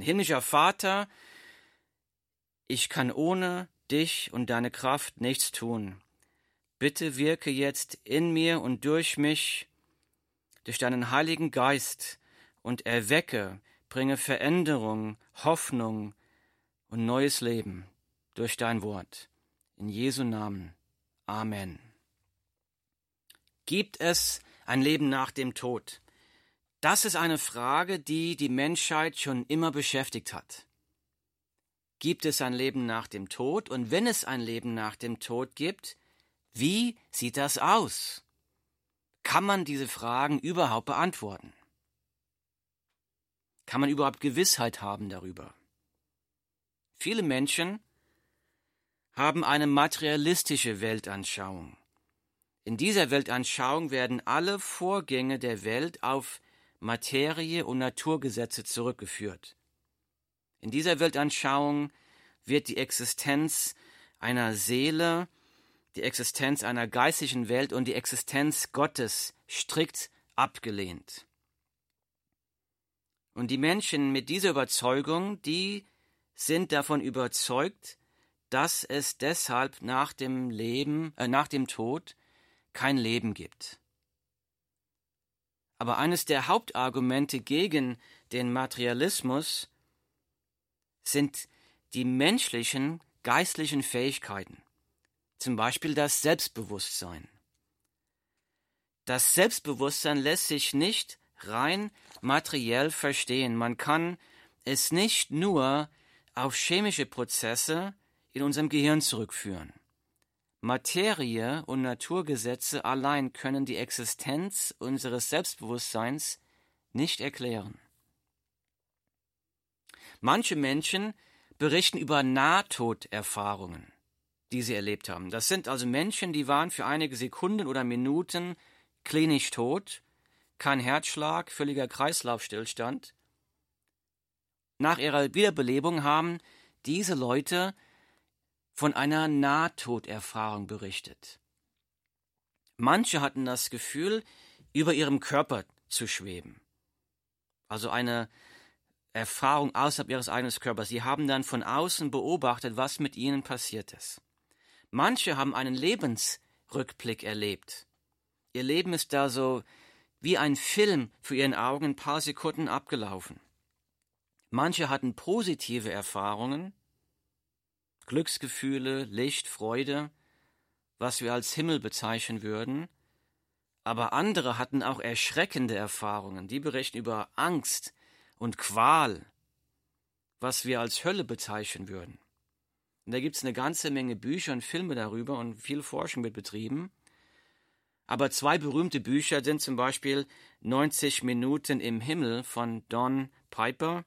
Himmlischer Vater, ich kann ohne dich und deine Kraft nichts tun. Bitte wirke jetzt in mir und durch mich, durch deinen Heiligen Geist und erwecke, bringe Veränderung, Hoffnung und neues Leben durch dein Wort. In Jesu Namen. Amen. Gibt es ein Leben nach dem Tod? Das ist eine Frage, die die Menschheit schon immer beschäftigt hat. Gibt es ein Leben nach dem Tod? Und wenn es ein Leben nach dem Tod gibt, wie sieht das aus? Kann man diese Fragen überhaupt beantworten? Kann man überhaupt Gewissheit haben darüber? Viele Menschen haben eine materialistische Weltanschauung. In dieser Weltanschauung werden alle Vorgänge der Welt auf Materie und Naturgesetze zurückgeführt. In dieser Weltanschauung wird die Existenz einer Seele, die Existenz einer geistigen Welt und die Existenz Gottes strikt abgelehnt. Und die Menschen mit dieser Überzeugung, die sind davon überzeugt, dass es deshalb nach dem Leben, äh, nach dem Tod kein Leben gibt. Aber eines der Hauptargumente gegen den Materialismus sind die menschlichen geistlichen Fähigkeiten, zum Beispiel das Selbstbewusstsein. Das Selbstbewusstsein lässt sich nicht rein materiell verstehen. Man kann es nicht nur auf chemische Prozesse in unserem Gehirn zurückführen. Materie und Naturgesetze allein können die Existenz unseres Selbstbewusstseins nicht erklären. Manche Menschen berichten über Nahtoderfahrungen, die sie erlebt haben. Das sind also Menschen, die waren für einige Sekunden oder Minuten klinisch tot, kein Herzschlag, völliger Kreislaufstillstand. Nach ihrer Wiederbelebung haben diese Leute von einer Nahtoderfahrung berichtet. Manche hatten das Gefühl, über ihrem Körper zu schweben. Also eine Erfahrung außerhalb ihres eigenen Körpers. Sie haben dann von außen beobachtet, was mit ihnen passiert ist. Manche haben einen Lebensrückblick erlebt. Ihr Leben ist da so wie ein Film für ihren Augen ein paar Sekunden abgelaufen. Manche hatten positive Erfahrungen, Glücksgefühle, Licht, Freude, was wir als Himmel bezeichnen würden, aber andere hatten auch erschreckende Erfahrungen, die berichten über Angst und Qual, was wir als Hölle bezeichnen würden. Und da gibt es eine ganze Menge Bücher und Filme darüber und viel Forschung wird betrieben. Aber zwei berühmte Bücher sind zum Beispiel 90 Minuten im Himmel von Don Piper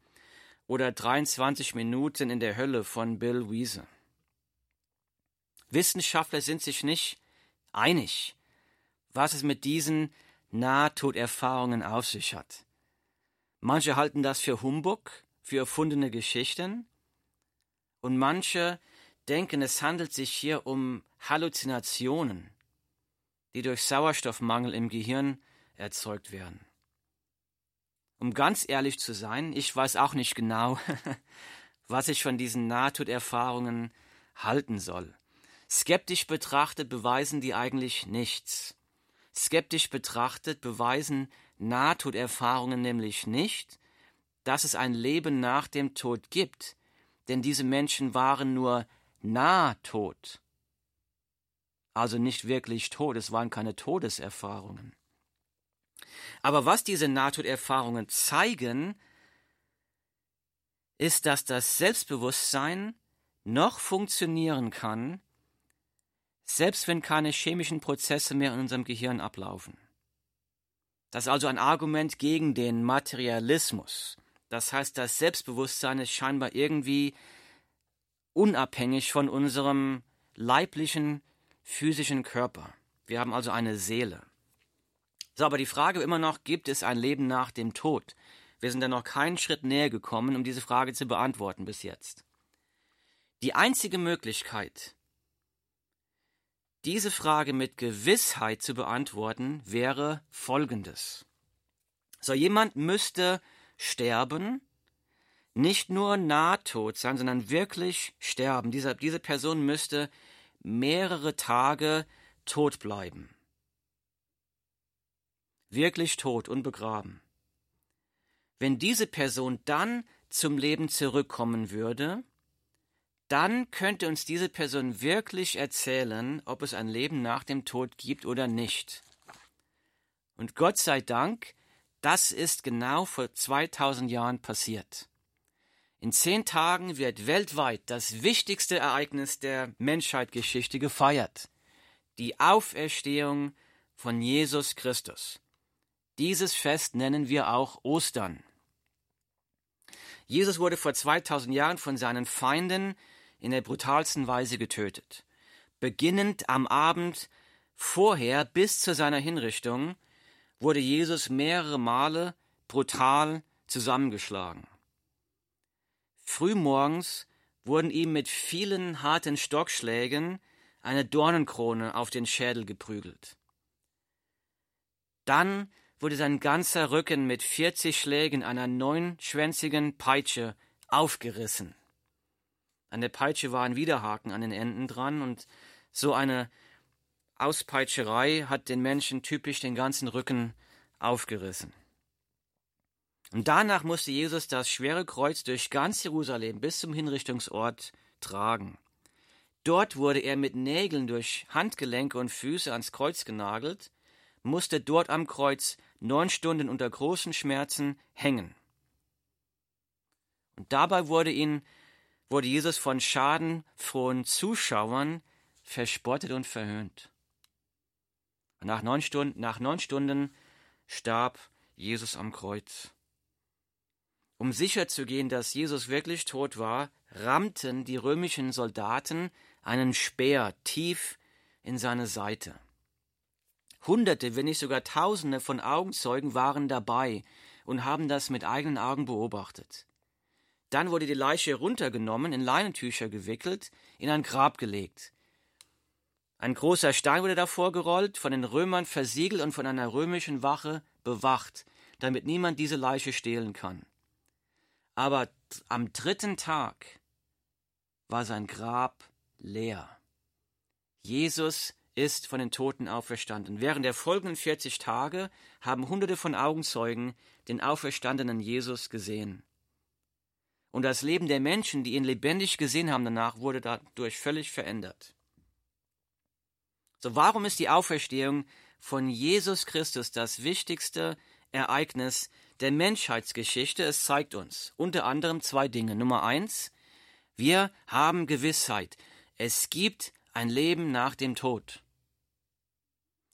oder 23 Minuten in der Hölle von Bill Wiese. Wissenschaftler sind sich nicht einig, was es mit diesen Nahtoderfahrungen auf sich hat. Manche halten das für Humbug, für erfundene Geschichten, und manche denken, es handelt sich hier um Halluzinationen, die durch Sauerstoffmangel im Gehirn erzeugt werden. Um ganz ehrlich zu sein, ich weiß auch nicht genau, was ich von diesen Nahtoderfahrungen halten soll. Skeptisch betrachtet beweisen die eigentlich nichts. Skeptisch betrachtet beweisen Nahtoderfahrungen nämlich nicht, dass es ein Leben nach dem Tod gibt, denn diese Menschen waren nur nahtod. Also nicht wirklich tot, es waren keine Todeserfahrungen. Aber was diese Nahtoderfahrungen zeigen, ist, dass das Selbstbewusstsein noch funktionieren kann, selbst wenn keine chemischen Prozesse mehr in unserem Gehirn ablaufen. Das ist also ein Argument gegen den Materialismus. Das heißt, das Selbstbewusstsein ist scheinbar irgendwie unabhängig von unserem leiblichen, physischen Körper. Wir haben also eine Seele. So, aber die Frage immer noch, gibt es ein Leben nach dem Tod? Wir sind da noch keinen Schritt näher gekommen, um diese Frage zu beantworten bis jetzt. Die einzige Möglichkeit, diese Frage mit Gewissheit zu beantworten, wäre folgendes. So jemand müsste sterben, nicht nur nahtod sein, sondern wirklich sterben. Diese, diese Person müsste mehrere Tage tot bleiben. Wirklich tot und begraben. Wenn diese Person dann zum Leben zurückkommen würde, dann könnte uns diese Person wirklich erzählen, ob es ein Leben nach dem Tod gibt oder nicht. Und Gott sei Dank, das ist genau vor 2000 Jahren passiert. In zehn Tagen wird weltweit das wichtigste Ereignis der Menschheitsgeschichte gefeiert. Die Auferstehung von Jesus Christus. Dieses Fest nennen wir auch Ostern. Jesus wurde vor 2000 Jahren von seinen Feinden in der brutalsten Weise getötet. Beginnend am Abend vorher bis zu seiner Hinrichtung wurde Jesus mehrere Male brutal zusammengeschlagen. Frühmorgens wurden ihm mit vielen harten Stockschlägen eine Dornenkrone auf den Schädel geprügelt. Dann wurde sein ganzer Rücken mit vierzig Schlägen einer neunschwänzigen Peitsche aufgerissen. An der Peitsche waren Widerhaken an den Enden dran und so eine Auspeitscherei hat den Menschen typisch den ganzen Rücken aufgerissen. Und danach musste Jesus das schwere Kreuz durch ganz Jerusalem bis zum Hinrichtungsort tragen. Dort wurde er mit Nägeln durch Handgelenke und Füße ans Kreuz genagelt, musste dort am Kreuz neun Stunden unter großen Schmerzen hängen. Und dabei wurde ihn wurde Jesus von schadenfrohen Zuschauern verspottet und verhöhnt. Nach neun, Stunden, nach neun Stunden starb Jesus am Kreuz. Um sicherzugehen, dass Jesus wirklich tot war, rammten die römischen Soldaten einen Speer tief in seine Seite. Hunderte, wenn nicht sogar Tausende von Augenzeugen waren dabei und haben das mit eigenen Augen beobachtet. Dann wurde die Leiche runtergenommen, in Leinentücher gewickelt, in ein Grab gelegt. Ein großer Stein wurde davor gerollt, von den Römern versiegelt und von einer römischen Wache bewacht, damit niemand diese Leiche stehlen kann. Aber am dritten Tag war sein Grab leer. Jesus ist von den Toten auferstanden. Während der folgenden 40 Tage haben Hunderte von Augenzeugen den auferstandenen Jesus gesehen. Und das Leben der Menschen, die ihn lebendig gesehen haben danach, wurde dadurch völlig verändert. So, warum ist die Auferstehung von Jesus Christus das wichtigste Ereignis der Menschheitsgeschichte? Es zeigt uns unter anderem zwei Dinge. Nummer eins, wir haben Gewissheit. Es gibt ein Leben nach dem Tod.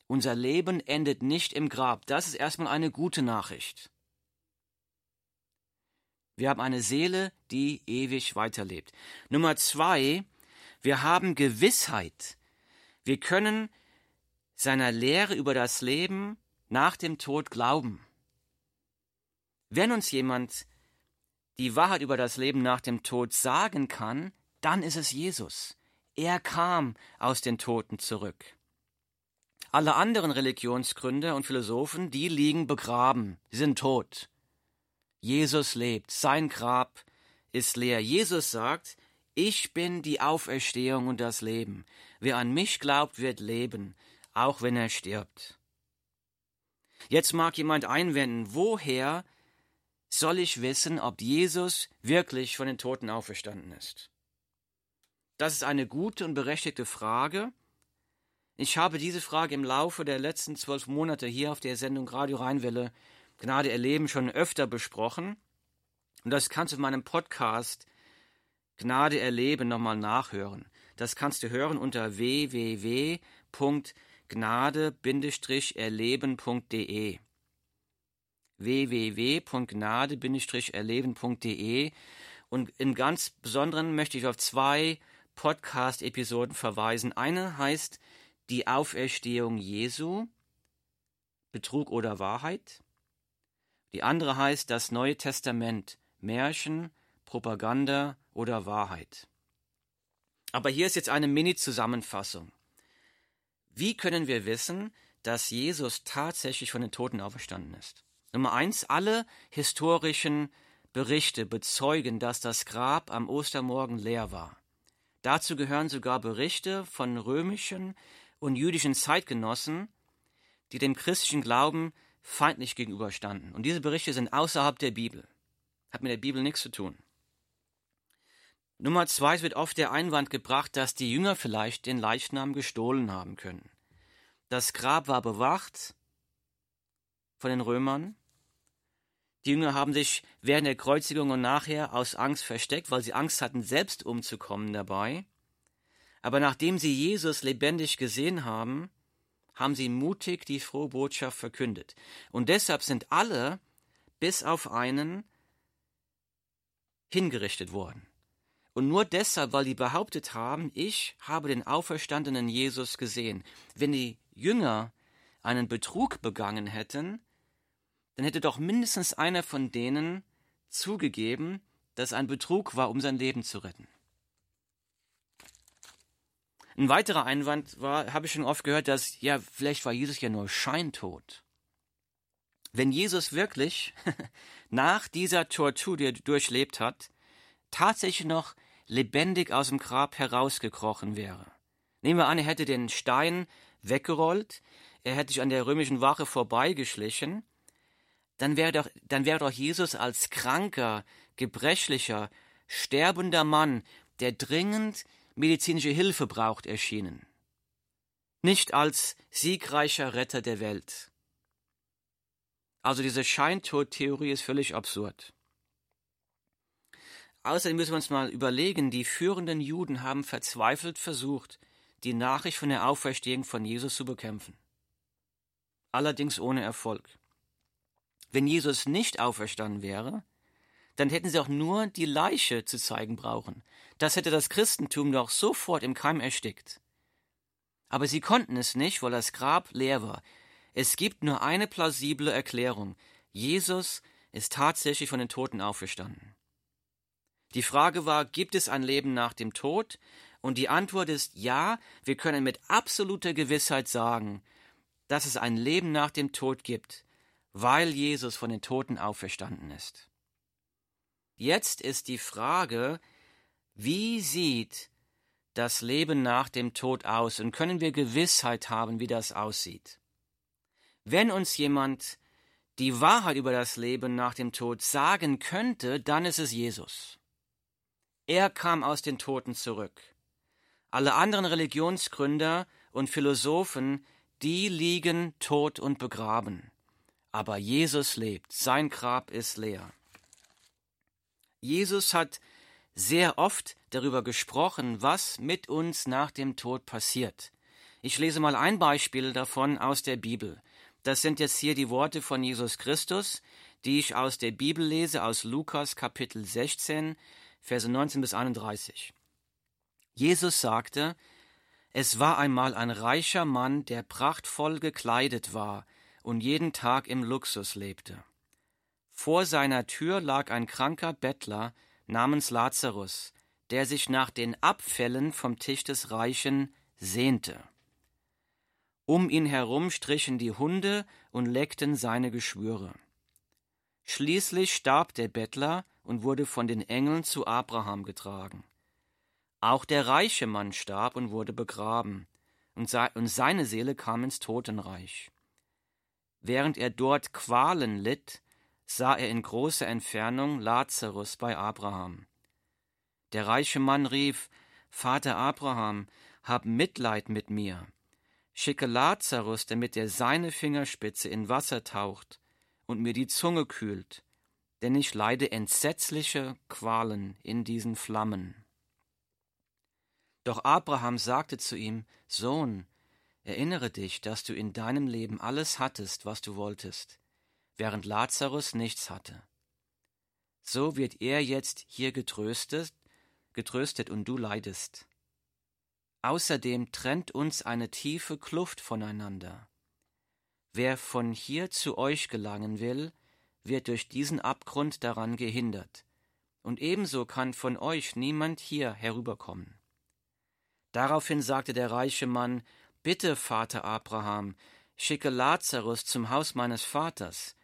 Unser Leben endet nicht im Grab. Das ist erstmal eine gute Nachricht. Wir haben eine Seele, die ewig weiterlebt. Nummer zwei, wir haben Gewissheit. Wir können seiner Lehre über das Leben nach dem Tod glauben. Wenn uns jemand die Wahrheit über das Leben nach dem Tod sagen kann, dann ist es Jesus. Er kam aus den Toten zurück. Alle anderen Religionsgründer und Philosophen, die liegen begraben, sind tot. Jesus lebt, sein Grab ist leer. Jesus sagt, ich bin die Auferstehung und das Leben. Wer an mich glaubt, wird leben, auch wenn er stirbt. Jetzt mag jemand einwenden, woher soll ich wissen, ob Jesus wirklich von den Toten auferstanden ist? Das ist eine gute und berechtigte Frage. Ich habe diese Frage im Laufe der letzten zwölf Monate hier auf der Sendung Radio Rheinwelle Gnade erleben schon öfter besprochen. Und das kannst du in meinem Podcast Gnade erleben nochmal nachhören. Das kannst du hören unter www.gnade-erleben.de www.gnade-erleben.de und im ganz Besonderen möchte ich auf zwei Podcast-Episoden verweisen. Eine heißt Die Auferstehung Jesu, Betrug oder Wahrheit. Die andere heißt das Neue Testament, Märchen, Propaganda oder Wahrheit. Aber hier ist jetzt eine Mini-Zusammenfassung. Wie können wir wissen, dass Jesus tatsächlich von den Toten auferstanden ist? Nummer eins, alle historischen Berichte bezeugen, dass das Grab am Ostermorgen leer war. Dazu gehören sogar Berichte von römischen und jüdischen Zeitgenossen, die dem christlichen Glauben feindlich gegenüberstanden. Und diese Berichte sind außerhalb der Bibel. Hat mit der Bibel nichts zu tun. Nummer zwei, es wird oft der Einwand gebracht, dass die Jünger vielleicht den Leichnam gestohlen haben können. Das Grab war bewacht von den Römern. Die Jünger haben sich während der Kreuzigung und nachher aus Angst versteckt, weil sie Angst hatten, selbst umzukommen dabei. Aber nachdem sie Jesus lebendig gesehen haben, haben sie mutig die frohe Botschaft verkündet. Und deshalb sind alle, bis auf einen, hingerichtet worden. Und nur deshalb, weil die behauptet haben, ich habe den auferstandenen Jesus gesehen. Wenn die Jünger einen Betrug begangen hätten, dann hätte doch mindestens einer von denen zugegeben, dass ein Betrug war, um sein Leben zu retten. Ein weiterer Einwand war, habe ich schon oft gehört, dass ja, vielleicht war Jesus ja nur scheintot. Wenn Jesus wirklich nach dieser Tortur, die er durchlebt hat, tatsächlich noch lebendig aus dem Grab herausgekrochen wäre. Nehmen wir an, er hätte den Stein weggerollt, er hätte sich an der römischen Wache vorbeigeschlichen, dann wäre doch, dann wäre doch Jesus als kranker, gebrechlicher, sterbender Mann, der dringend medizinische Hilfe braucht, erschienen. Nicht als siegreicher Retter der Welt. Also diese Scheintodtheorie ist völlig absurd. Außerdem müssen wir uns mal überlegen, die führenden Juden haben verzweifelt versucht, die Nachricht von der Auferstehung von Jesus zu bekämpfen. Allerdings ohne Erfolg. Wenn Jesus nicht auferstanden wäre, dann hätten sie auch nur die Leiche zu zeigen brauchen. Das hätte das Christentum doch sofort im Keim erstickt. Aber sie konnten es nicht, weil das Grab leer war. Es gibt nur eine plausible Erklärung. Jesus ist tatsächlich von den Toten auferstanden. Die Frage war, gibt es ein Leben nach dem Tod? Und die Antwort ist ja, wir können mit absoluter Gewissheit sagen, dass es ein Leben nach dem Tod gibt, weil Jesus von den Toten auferstanden ist. Jetzt ist die Frage, wie sieht das Leben nach dem Tod aus und können wir Gewissheit haben, wie das aussieht? Wenn uns jemand die Wahrheit über das Leben nach dem Tod sagen könnte, dann ist es Jesus. Er kam aus den Toten zurück. Alle anderen Religionsgründer und Philosophen, die liegen tot und begraben. Aber Jesus lebt, sein Grab ist leer. Jesus hat sehr oft darüber gesprochen, was mit uns nach dem Tod passiert. Ich lese mal ein Beispiel davon aus der Bibel. Das sind jetzt hier die Worte von Jesus Christus, die ich aus der Bibel lese, aus Lukas Kapitel 16, Verse 19 bis 31. Jesus sagte, es war einmal ein reicher Mann, der prachtvoll gekleidet war und jeden Tag im Luxus lebte. Vor seiner Tür lag ein kranker Bettler namens Lazarus, der sich nach den Abfällen vom Tisch des Reichen sehnte. Um ihn herum strichen die Hunde und leckten seine Geschwüre. Schließlich starb der Bettler und wurde von den Engeln zu Abraham getragen. Auch der reiche Mann starb und wurde begraben, und, seine Seele kam ins Totenreich. Während er dort Qualen litt, sah er in großer Entfernung Lazarus bei Abraham. Der reiche Mann rief Vater Abraham, hab Mitleid mit mir. Schicke Lazarus, damit er seine Fingerspitze in Wasser taucht und mir die Zunge kühlt, denn ich leide entsetzliche Qualen in diesen Flammen. Doch Abraham sagte zu ihm, Sohn, erinnere dich, dass du in deinem Leben alles hattest, was du wolltest, während Lazarus nichts hatte. So wird er jetzt hier getröstet, getröstet und du leidest. Außerdem trennt uns eine tiefe Kluft voneinander. Wer von hier zu euch gelangen will, wird durch diesen Abgrund daran gehindert, und ebenso kann von euch niemand hier herüberkommen. Daraufhin sagte der reiche Mann, Bitte, Vater Abraham, schicke Lazarus zum Haus meines Vaters,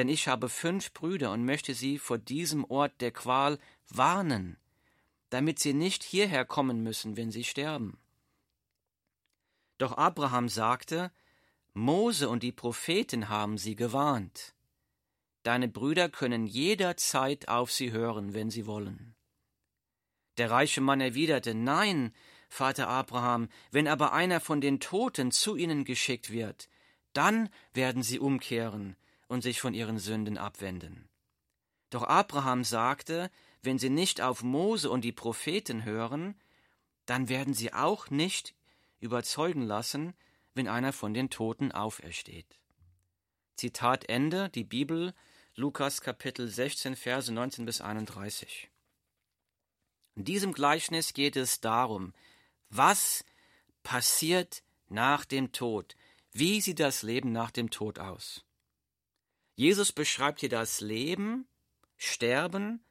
denn ich habe fünf Brüder und möchte sie vor diesem Ort der Qual warnen, damit sie nicht hierher kommen müssen, wenn sie sterben. Doch Abraham sagte, Mose und die Propheten haben sie gewarnt. Deine Brüder können jederzeit auf sie hören, wenn sie wollen. Der reiche Mann erwiderte, Nein, Vater Abraham, wenn aber einer von den Toten zu ihnen geschickt wird, dann werden sie umkehren und sich von ihren Sünden abwenden. Doch Abraham sagte, wenn sie nicht auf Mose und die Propheten hören, dann werden sie auch nicht überzeugen lassen, wenn einer von den Toten aufersteht. Zitat Ende, die Bibel, Lukas Kapitel 16, Verse 19 bis 31. In diesem Gleichnis geht es darum, was passiert nach dem Tod? Wie sieht das Leben nach dem Tod aus? Jesus beschreibt hier das Leben, Sterben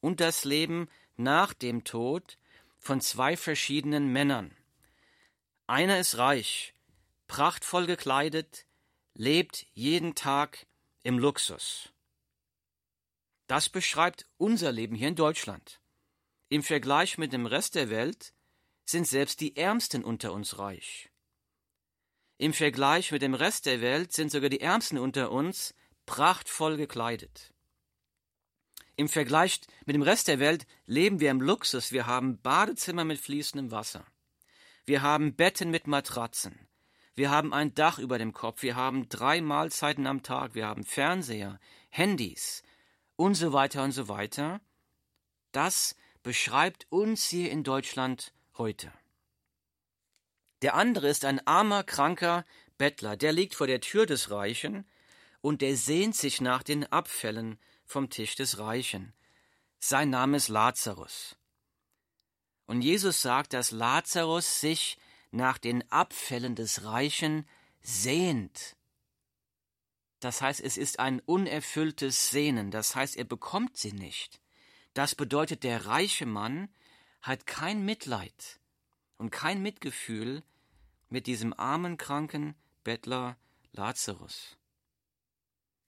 und das Leben nach dem Tod von zwei verschiedenen Männern. Einer ist reich, prachtvoll gekleidet, lebt jeden Tag im Luxus. Das beschreibt unser Leben hier in Deutschland. Im Vergleich mit dem Rest der Welt sind selbst die Ärmsten unter uns reich. Im Vergleich mit dem Rest der Welt sind sogar die Ärmsten unter uns prachtvoll gekleidet. Im Vergleich mit dem Rest der Welt leben wir im Luxus. Wir haben Badezimmer mit fließendem Wasser. Wir haben Betten mit Matratzen. Wir haben ein Dach über dem Kopf. Wir haben drei Mahlzeiten am Tag. Wir haben Fernseher, Handys und so weiter und so weiter. Das beschreibt uns hier in Deutschland heute. Der andere ist ein armer, kranker Bettler, der liegt vor der Tür des Reichen und der sehnt sich nach den Abfällen vom Tisch des Reichen. Sein Name ist Lazarus. Und Jesus sagt, dass Lazarus sich nach den Abfällen des Reichen sehnt. Das heißt, es ist ein unerfülltes Sehnen, das heißt, er bekommt sie nicht. Das bedeutet, der reiche Mann hat kein Mitleid und kein Mitgefühl mit diesem armen, kranken Bettler Lazarus.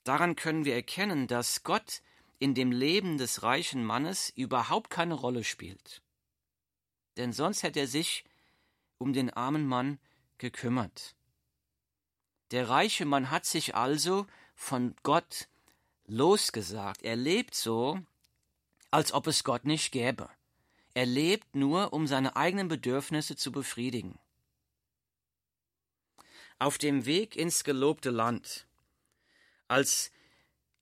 Daran können wir erkennen, dass Gott in dem Leben des reichen Mannes überhaupt keine Rolle spielt. Denn sonst hätte er sich um den armen Mann gekümmert. Der reiche Mann hat sich also von Gott losgesagt. Er lebt so, als ob es Gott nicht gäbe. Er lebt nur, um seine eigenen Bedürfnisse zu befriedigen. Auf dem Weg ins gelobte Land, als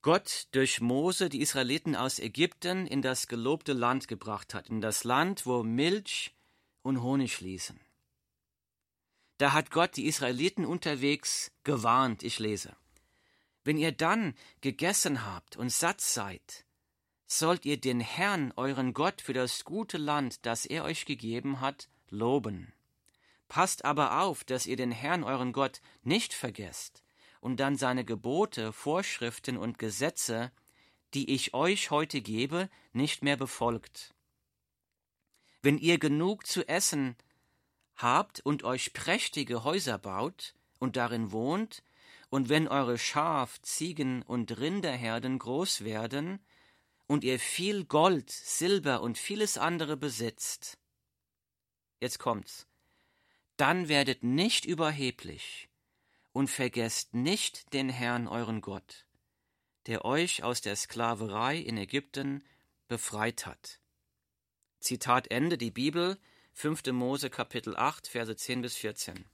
Gott durch Mose die Israeliten aus Ägypten in das gelobte Land gebracht hat, in das Land, wo Milch und Honig fließen. Da hat Gott die Israeliten unterwegs gewarnt, ich lese. Wenn ihr dann gegessen habt und satt seid, sollt ihr den Herrn, euren Gott, für das gute Land, das er euch gegeben hat, loben. Passt aber auf, dass ihr den Herrn, euren Gott, nicht vergesst und dann seine Gebote, Vorschriften und Gesetze, die ich euch heute gebe, nicht mehr befolgt. Wenn ihr genug zu essen habt und euch prächtige Häuser baut und darin wohnt, und wenn eure Schaf, Ziegen und Rinderherden groß werden, und ihr viel Gold, Silber und vieles andere besitzt, jetzt kommt's, dann werdet nicht überheblich und vergesst nicht den Herrn euren Gott, der euch aus der Sklaverei in Ägypten befreit hat. Zitat Ende, die Bibel, 5. Mose Kapitel 8, Verse 10 bis 14.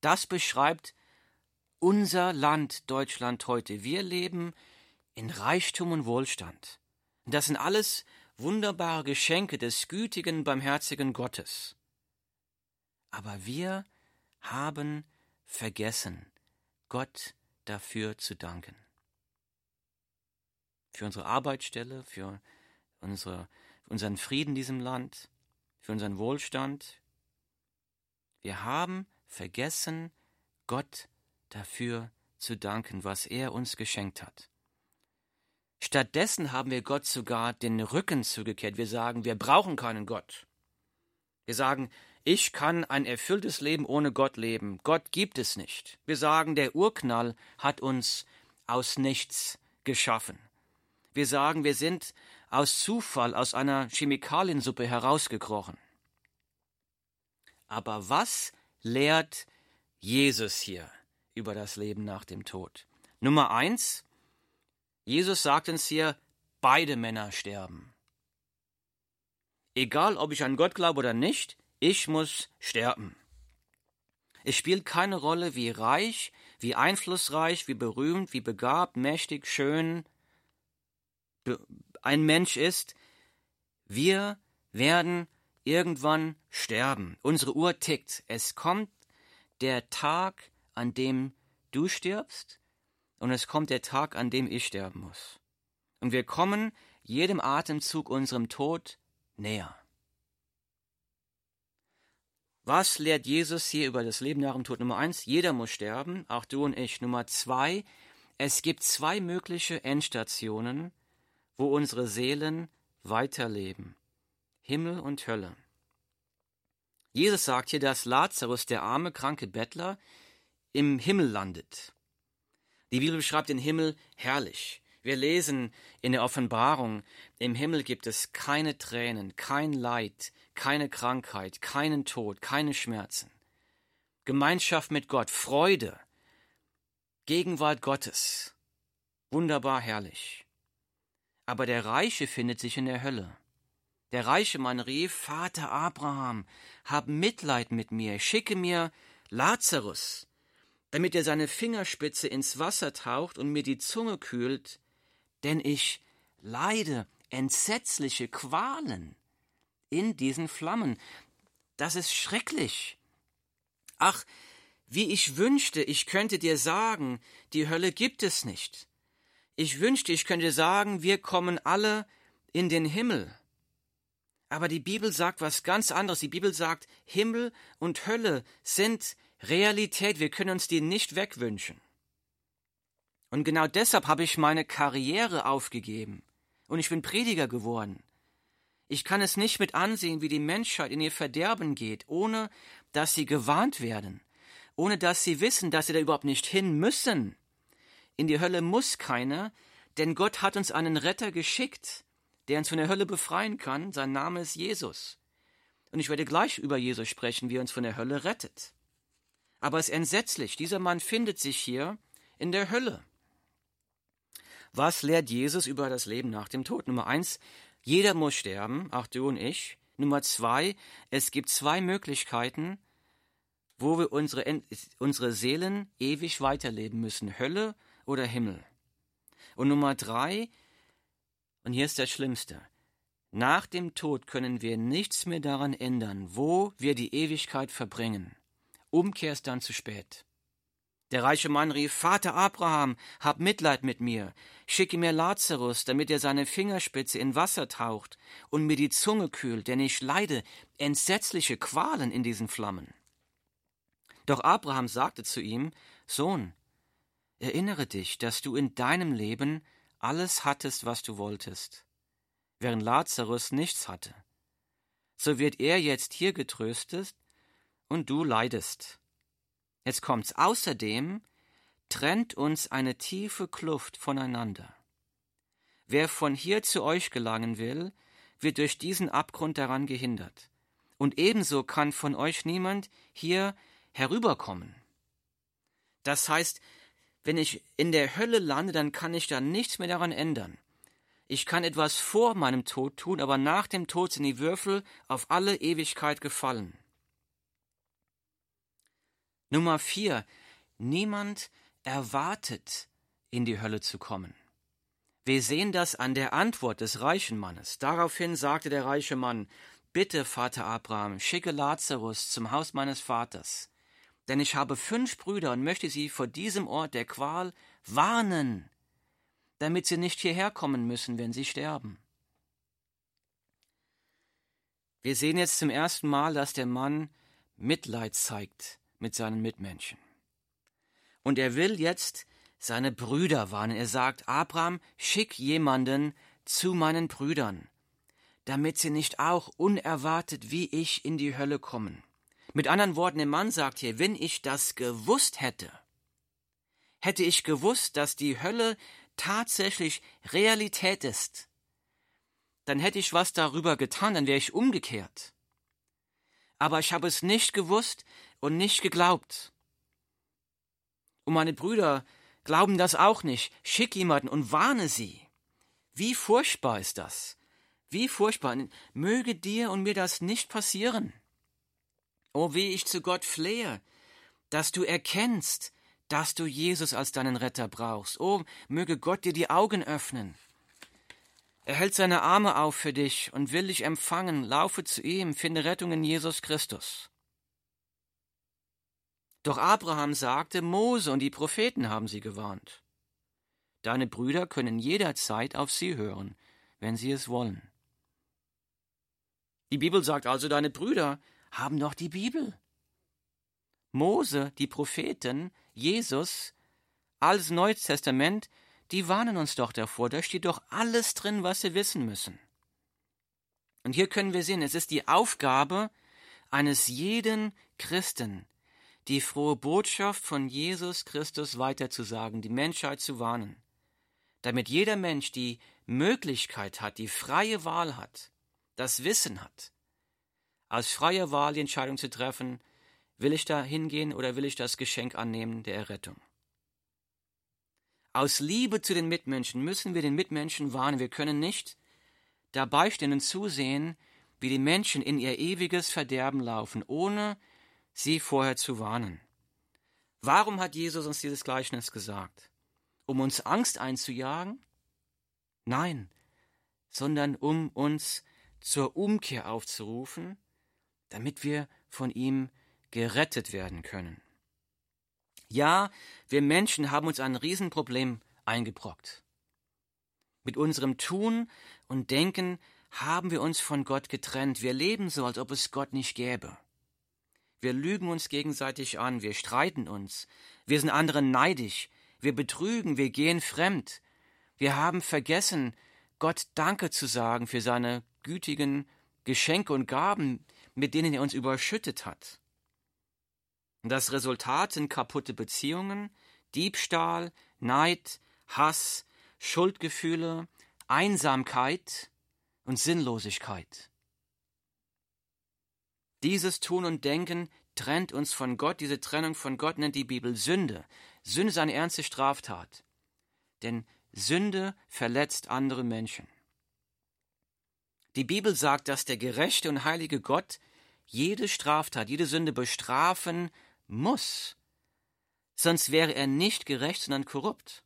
Das beschreibt unser Land Deutschland heute. Wir leben in Reichtum und Wohlstand. Das sind alles wunderbare Geschenke des gütigen, barmherzigen Gottes. Aber wir haben vergessen, Gott dafür zu danken. Für unsere Arbeitsstelle, für unsere, unseren Frieden in diesem Land, für unseren Wohlstand. Wir haben vergessen, Gott dafür zu danken, was er uns geschenkt hat. Stattdessen haben wir Gott sogar den Rücken zugekehrt. Wir sagen, wir brauchen keinen Gott. Wir sagen, Ich kann ein erfülltes Leben ohne Gott leben. Gott gibt es nicht. Wir sagen, der Urknall hat uns aus nichts geschaffen. Wir sagen, wir sind aus Zufall aus einer Chemikaliensuppe herausgekrochen. Aber was lehrt Jesus hier über das Leben nach dem Tod? Nummer eins, Jesus sagt uns hier, beide Männer sterben. Egal, ob ich an Gott glaube oder nicht, ich muss sterben. Es spielt keine Rolle, wie reich, wie einflussreich, wie berühmt, wie begabt, mächtig, schön ein Mensch ist. Wir werden irgendwann sterben. Unsere Uhr tickt. Es kommt der Tag, an dem du stirbst, und es kommt der Tag, an dem ich sterben muss. Und wir kommen jedem Atemzug unserem Tod näher. Was lehrt Jesus hier über das Leben nach dem Tod? Nummer eins, jeder muss sterben, auch du und ich. Nummer zwei, es gibt zwei mögliche Endstationen, wo unsere Seelen weiterleben. Himmel und Hölle. Jesus sagt hier, dass Lazarus, der arme, kranke Bettler, im Himmel landet. Die Bibel beschreibt den Himmel herrlich. Wir lesen in der Offenbarung, im Himmel gibt es keine Tränen, kein Leid, keine Krankheit, keinen Tod, keine Schmerzen. Gemeinschaft mit Gott, Freude, Gegenwart Gottes. Wunderbar herrlich. Aber der Reiche findet sich in der Hölle. Der reiche Mann rief, Vater Abraham, hab Mitleid mit mir, schicke mir Lazarus, damit er seine Fingerspitze ins Wasser taucht und mir die Zunge kühlt, denn ich leide entsetzliche Qualen in diesen Flammen. Das ist schrecklich. Ach, wie ich wünschte, ich könnte dir sagen, die Hölle gibt es nicht. Ich wünschte, ich könnte sagen, wir kommen alle in den Himmel. Aber die Bibel sagt was ganz anderes. Die Bibel sagt, Himmel und Hölle sind Realität. Wir können uns die nicht wegwünschen. Und genau deshalb habe ich meine Karriere aufgegeben. Und ich bin Prediger geworden. Ich kann es nicht mit ansehen, wie die Menschheit in ihr Verderben geht, ohne dass sie gewarnt werden, ohne dass sie wissen, dass sie da überhaupt nicht hin müssen. In die Hölle muss keiner, denn Gott hat uns einen Retter geschickt, der uns von der Hölle befreien kann. Sein Name ist Jesus. Und ich werde gleich über Jesus sprechen, wie er uns von der Hölle rettet. Aber es ist entsetzlich, dieser Mann findet sich hier in der Hölle. Was lehrt Jesus über das Leben nach dem Tod? Nummer eins, jeder muss sterben, auch du und ich. Nummer zwei, es gibt zwei Möglichkeiten, wo wir unsere, unsere Seelen ewig weiterleben müssen, Hölle oder Himmel. Und Nummer drei, und hier ist das Schlimmste, nach dem Tod können wir nichts mehr daran ändern, wo wir die Ewigkeit verbringen. Umkehr ist dann zu spät. Der reiche Mann rief, Vater Abraham, hab Mitleid mit mir, schicke mir Lazarus, damit er seine Fingerspitze in Wasser taucht und mir die Zunge kühlt, denn ich leide entsetzliche Qualen in diesen Flammen. Doch Abraham sagte zu ihm, Sohn, erinnere dich, dass du in deinem Leben alles hattest, was du wolltest, während Lazarus nichts hatte. So wird er jetzt hier getröstet und du leidest. Jetzt kommt's. Außerdem trennt uns eine tiefe Kluft voneinander. Wer von hier zu euch gelangen will, wird durch diesen Abgrund daran gehindert. Und ebenso kann von euch niemand hier herüberkommen. Das heißt, wenn ich in der Hölle lande, dann kann ich da nichts mehr daran ändern. Ich kann etwas vor meinem Tod tun, aber nach dem Tod sind die Würfel auf alle Ewigkeit gefallen. Nummer vier. Niemand erwartet, in die Hölle zu kommen. Wir sehen das an der Antwort des reichen Mannes. Daraufhin sagte der reiche Mann, Bitte, Vater Abraham, schicke Lazarus zum Haus meines Vaters, denn ich habe fünf Brüder und möchte sie vor diesem Ort der Qual warnen, damit sie nicht hierher kommen müssen, wenn sie sterben. Wir sehen jetzt zum ersten Mal, dass der Mann Mitleid zeigt mit seinen Mitmenschen. Und er will jetzt seine Brüder warnen. Er sagt, Abraham, schick jemanden zu meinen Brüdern, damit sie nicht auch unerwartet wie ich in die Hölle kommen. Mit anderen Worten, der Mann sagt hier, wenn ich das gewusst hätte, hätte ich gewusst, dass die Hölle tatsächlich Realität ist, dann hätte ich was darüber getan, dann wäre ich umgekehrt. Aber ich habe es nicht gewusst und nicht geglaubt. Und meine Brüder glauben das auch nicht. Schick jemanden und warne sie. Wie furchtbar ist das? Wie furchtbar. Möge dir und mir das nicht passieren. Oh, wie ich zu Gott flehe, dass du erkennst, dass du Jesus als deinen Retter brauchst. Oh, möge Gott dir die Augen öffnen. Er hält seine Arme auf für dich und will dich empfangen. Laufe zu ihm, finde Rettung in Jesus Christus. Doch Abraham sagte, Mose und die Propheten haben sie gewarnt. Deine Brüder können jederzeit auf sie hören, wenn sie es wollen. Die Bibel sagt also, deine Brüder haben doch die Bibel. Mose, die Propheten, Jesus, alles Neues Testament, die warnen uns doch davor, da steht doch alles drin, was wir wissen müssen. Und hier können wir sehen, es ist die Aufgabe eines jeden Christen, die frohe Botschaft von Jesus Christus weiterzusagen, die Menschheit zu warnen, damit jeder Mensch die Möglichkeit hat, die freie Wahl hat, das Wissen hat, aus freier Wahl die Entscheidung zu treffen, will ich da hingehen oder will ich das Geschenk annehmen der Errettung. Aus Liebe zu den Mitmenschen müssen wir den Mitmenschen warnen. Wir können nicht dabei stehen und zusehen, wie die Menschen in ihr ewiges Verderben laufen, ohne sie vorher zu warnen. Warum hat Jesus uns dieses Gleichnis gesagt? Um uns Angst einzujagen? Nein, sondern um uns zur Umkehr aufzurufen, damit wir von ihm gerettet werden können. Ja, wir Menschen haben uns ein Riesenproblem eingebrockt. Mit unserem Tun und Denken haben wir uns von Gott getrennt. Wir leben so, als ob es Gott nicht gäbe. Wir lügen uns gegenseitig an, wir streiten uns, wir sind anderen neidisch, wir betrügen, wir gehen fremd. Wir haben vergessen, Gott Danke zu sagen für seine gütigen Geschenke und Gaben, mit denen er uns überschüttet hat. Das Resultat sind kaputte Beziehungen, Diebstahl, Neid, Hass, Schuldgefühle, Einsamkeit und Sinnlosigkeit. Dieses Tun und Denken trennt uns von Gott. Diese Trennung von Gott nennt die Bibel Sünde. Sünde ist eine ernste Straftat. Denn Sünde verletzt andere Menschen. Die Bibel sagt, dass der gerechte und heilige Gott jede Straftat, jede Sünde bestrafen muss. Sonst wäre er nicht gerecht, sondern korrupt.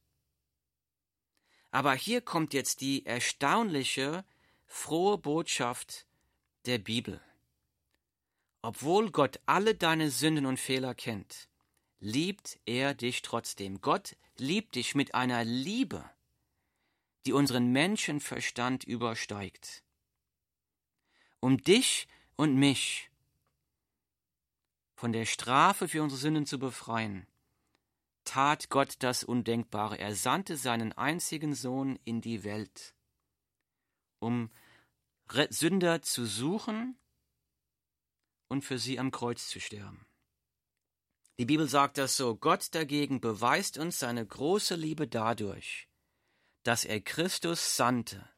Aber hier kommt jetzt die erstaunliche, frohe Botschaft der Bibel. Obwohl Gott alle deine Sünden und Fehler kennt, liebt er dich trotzdem. Gott liebt dich mit einer Liebe, die unseren Menschenverstand übersteigt. Um dich und mich von der Strafe für unsere Sünden zu befreien, tat Gott das Undenkbare. Er sandte seinen einzigen Sohn in die Welt, um Sünder zu suchen und für sie am Kreuz zu sterben. Die Bibel sagt das so, Gott dagegen beweist uns seine große Liebe dadurch, dass er Christus sandte,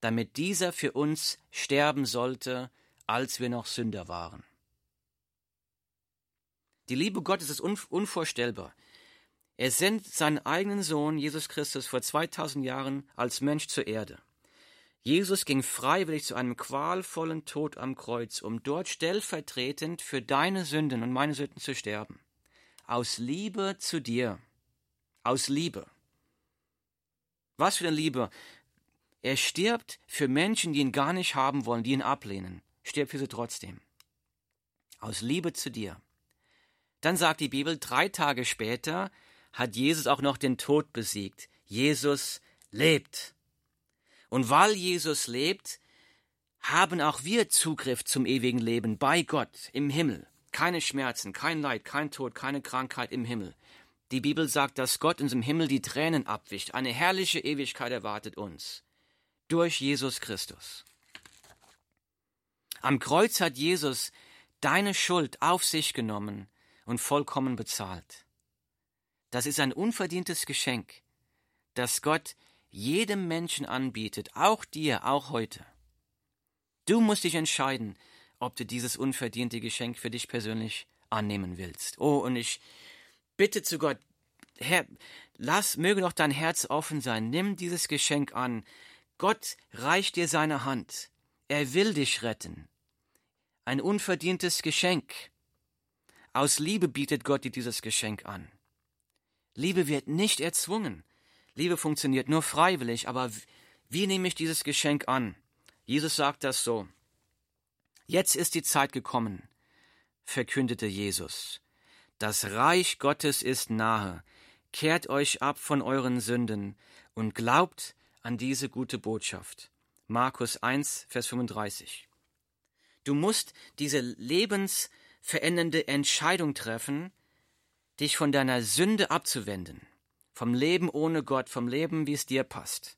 damit dieser für uns sterben sollte, als wir noch Sünder waren. Die Liebe Gottes ist unvorstellbar. Er sendet seinen eigenen Sohn Jesus Christus vor 2000 Jahren als Mensch zur Erde. Jesus ging freiwillig zu einem qualvollen Tod am Kreuz, um dort stellvertretend für deine Sünden und meine Sünden zu sterben. Aus Liebe zu dir. Aus Liebe. Was für eine Liebe. Er stirbt für Menschen, die ihn gar nicht haben wollen, die ihn ablehnen. Stirbt für sie trotzdem. Aus Liebe zu dir. Dann sagt die Bibel, drei Tage später hat Jesus auch noch den Tod besiegt. Jesus lebt. Und weil Jesus lebt, haben auch wir Zugriff zum ewigen Leben bei Gott im Himmel. Keine Schmerzen, kein Leid, kein Tod, keine Krankheit im Himmel. Die Bibel sagt, dass Gott uns im Himmel die Tränen abwischt. Eine herrliche Ewigkeit erwartet uns. Durch Jesus Christus. Am Kreuz hat Jesus deine Schuld auf sich genommen und vollkommen bezahlt. Das ist ein unverdientes Geschenk, das Gott jedem Menschen anbietet, auch dir, auch heute. Du musst dich entscheiden, ob du dieses unverdiente Geschenk für dich persönlich annehmen willst. Oh, und ich bitte zu Gott, Herr, lass, möge doch dein Herz offen sein, nimm dieses Geschenk an. Gott reicht dir seine Hand. Er will dich retten. Ein unverdientes Geschenk. Aus Liebe bietet Gott dir dieses Geschenk an. Liebe wird nicht erzwungen. Liebe funktioniert nur freiwillig, aber wie nehme ich dieses Geschenk an? Jesus sagt das so. Jetzt ist die Zeit gekommen, verkündete Jesus. Das Reich Gottes ist nahe. Kehrt euch ab von euren Sünden und glaubt an diese gute Botschaft. Markus 1, Vers 35. Du musst diese lebensverändernde Entscheidung treffen, dich von deiner Sünde abzuwenden, vom Leben ohne Gott, vom Leben, wie es dir passt.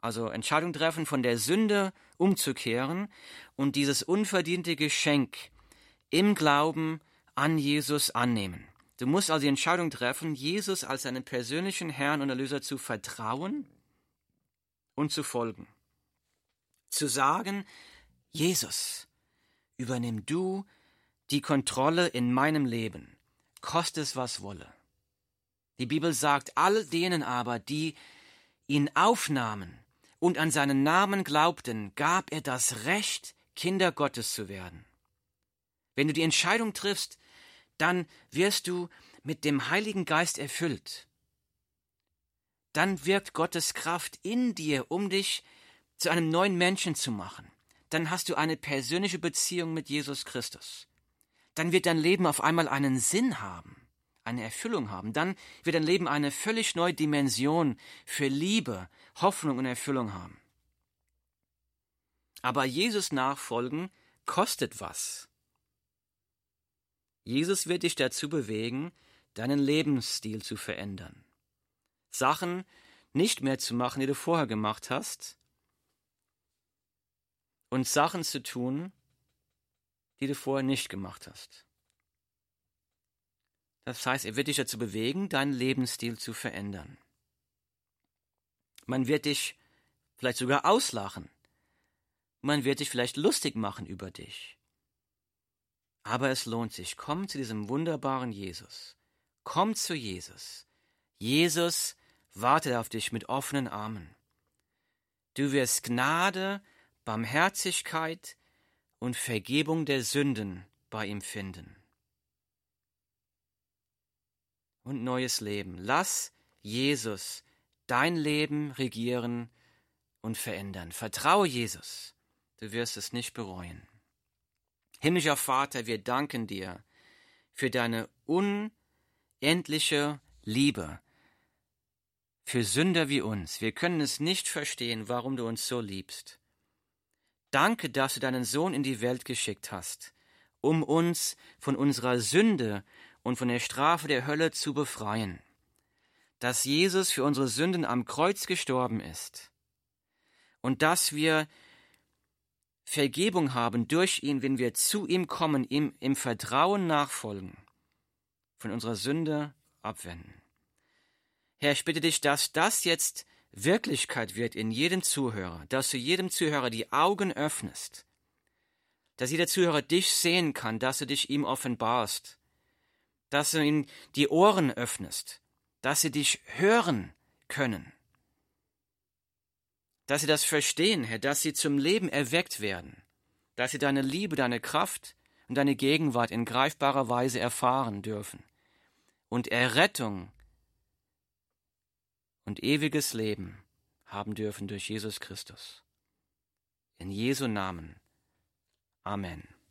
Also Entscheidung treffen, von der Sünde umzukehren und dieses unverdiente Geschenk im Glauben an Jesus annehmen. Du musst also die Entscheidung treffen, Jesus als deinen persönlichen Herrn und Erlöser zu vertrauen und zu folgen. Zu sagen, Jesus, übernimm du die Kontrolle in meinem Leben, koste es was wolle. Die Bibel sagt, all denen aber, die ihn aufnahmen und an seinen Namen glaubten, gab er das Recht, Kinder Gottes zu werden. Wenn du die Entscheidung triffst, dann wirst du mit dem Heiligen Geist erfüllt. Dann wirkt Gottes Kraft in dir, um dich zu einem neuen Menschen zu machen. Dann hast du eine persönliche Beziehung mit Jesus Christus. Dann wird dein Leben auf einmal einen Sinn haben, eine Erfüllung haben. Dann wird dein Leben eine völlig neue Dimension für Liebe, Hoffnung und Erfüllung haben. Aber Jesus nachfolgen kostet was. Jesus wird dich dazu bewegen, deinen Lebensstil zu verändern. Sachen nicht mehr zu machen, die du vorher gemacht hast, und Sachen zu tun, die du vorher nicht gemacht hast. Das heißt, er wird dich dazu bewegen, deinen Lebensstil zu verändern. Man wird dich vielleicht sogar auslachen. Man wird dich vielleicht lustig machen über dich. Aber es lohnt sich. Komm zu diesem wunderbaren Jesus. Komm zu Jesus. Jesus wartet auf dich mit offenen Armen. Du wirst Gnade, Barmherzigkeit und Vergebung der Sünden bei ihm finden. Und neues Leben. Lass Jesus dein Leben regieren und verändern. Vertraue Jesus. Du wirst es nicht bereuen. Himmlischer Vater, wir danken dir für deine unendliche Liebe für Sünder wie uns. Wir können es nicht verstehen, warum du uns so liebst. Danke, dass du deinen Sohn in die Welt geschickt hast, um uns von unserer Sünde und von der Strafe der Hölle zu befreien. Dass Jesus für unsere Sünden am Kreuz gestorben ist und dass wir Vergebung haben durch ihn, wenn wir zu ihm kommen, ihm im Vertrauen nachfolgen, von unserer Sünde abwenden. Herr, ich bitte dich, dass das jetzt Wirklichkeit wird in jedem Zuhörer, dass du jedem Zuhörer die Augen öffnest, dass jeder Zuhörer dich sehen kann, dass du dich ihm offenbarst, dass du ihm die Ohren öffnest, dass sie dich hören können dass sie das verstehen, Herr, dass sie zum Leben erweckt werden, dass sie deine Liebe, deine Kraft und deine Gegenwart in greifbarer Weise erfahren dürfen und Errettung und ewiges Leben haben dürfen durch Jesus Christus. In Jesu Namen. Amen.